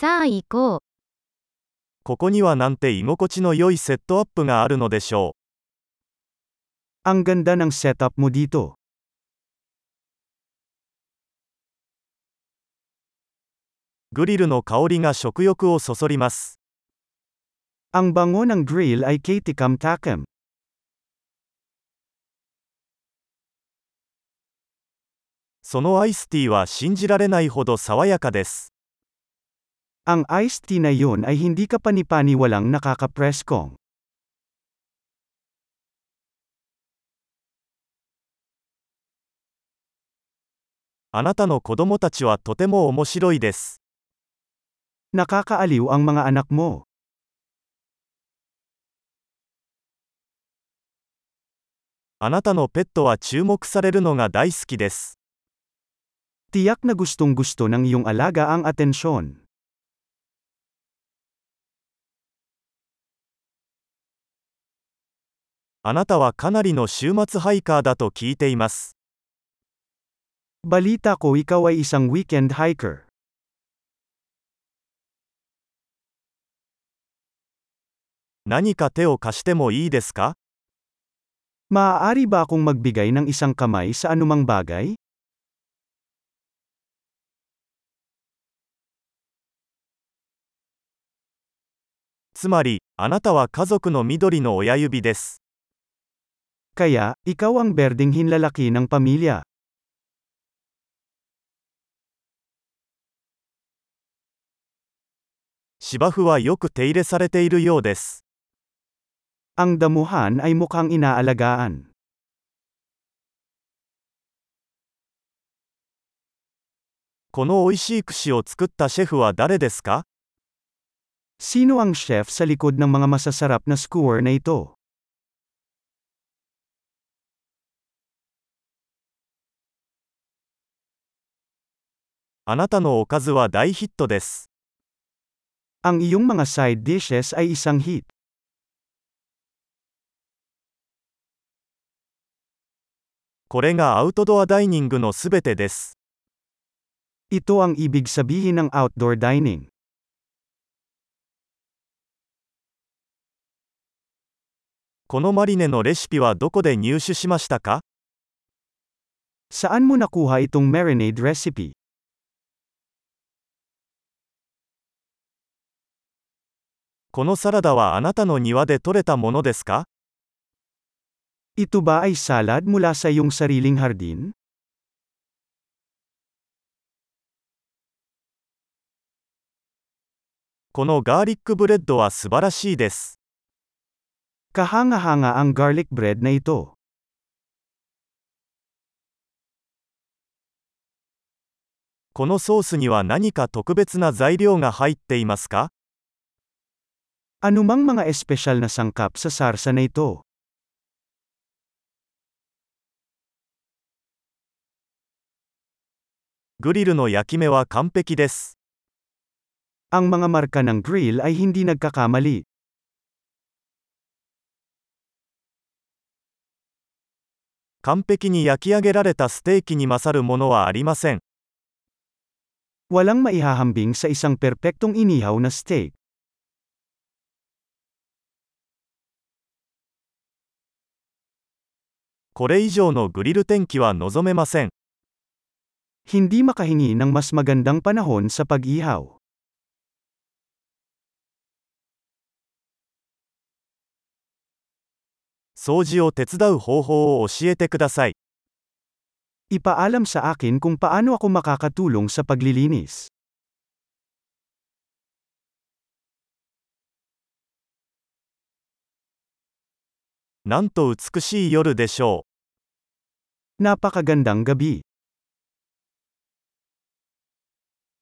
さあ行こう。ここにはなんて居心地の良いセットアップがあるのでしょ Ang ganda ng setup mo dito. う。グリルの香りが食欲をそそります。Ang bango ng grill ay kitikam-takam. そのアイスティーは信じられないほど爽やかです。Ang iced tea na yun ay hindi ka panipaniwalang nakakapreskong. あなたの子供たちはとても面白いです。Nakakaaliw ang mga anak mo. あなたのペットは注目されるのが大好きです。Tiyak na gustong gusto ng iyong alaga ang atensyon. あなたはかなりの週末ハイカーだと聞いています。Balita ko ikaw ay isang weekend hiker. 何か手を貸してもいいですか Maaari ba akong magbigay ng isang kamay sa anumang bagay? つまり、あなたは家族の緑の親指です。Kaya, ikaw ang berdeng hinlalaki ng pamilya. 芝生はよく手入れされているようです。Ang damuhan ay mukhang inaalagaan. この美味しい串を作ったシェフは誰ですか Sino ang chef sa likod ng mga masasarap na skewer na ito? あなたのおかずは大ヒットです。Ang iyong mga side dishes ay isang hit. これがアウトドアダイニングのすべてです。Ito ang ibig sabihin ng outdoor dining. このマリネのレシピはどこで入手しましたか Saan mo nakuha itong marinade recipe? このサラダはあなたの庭で採れたものですか Ito ba ay salad mula sa iyong sariling hardin? このガーリックブレッドは素晴らしいです。Kahanga-hanga ang garlic bread na ito. このソースには何か特別な材料が入っていますか Anumang mga espesyal na sangkap sa sarsa na ito? グリルの焼き目は完璧です。Ang mga marka ng grill ay hindi nagkakamali. 完璧に焼き上げられたステーキに勝るものはありません。Walang maihahambing sa isang perpektong inihaw na steak. これ以上のグリル天気は望めません。Hindi makahingi ng mas magandang panahon sa pag-ihaw. 掃除を手伝う方法を教えてください。Ipaalam sa akin kung paano ako makakatulong sa paglilinis. なんと美しい夜でしょう。Napakagandang gabi.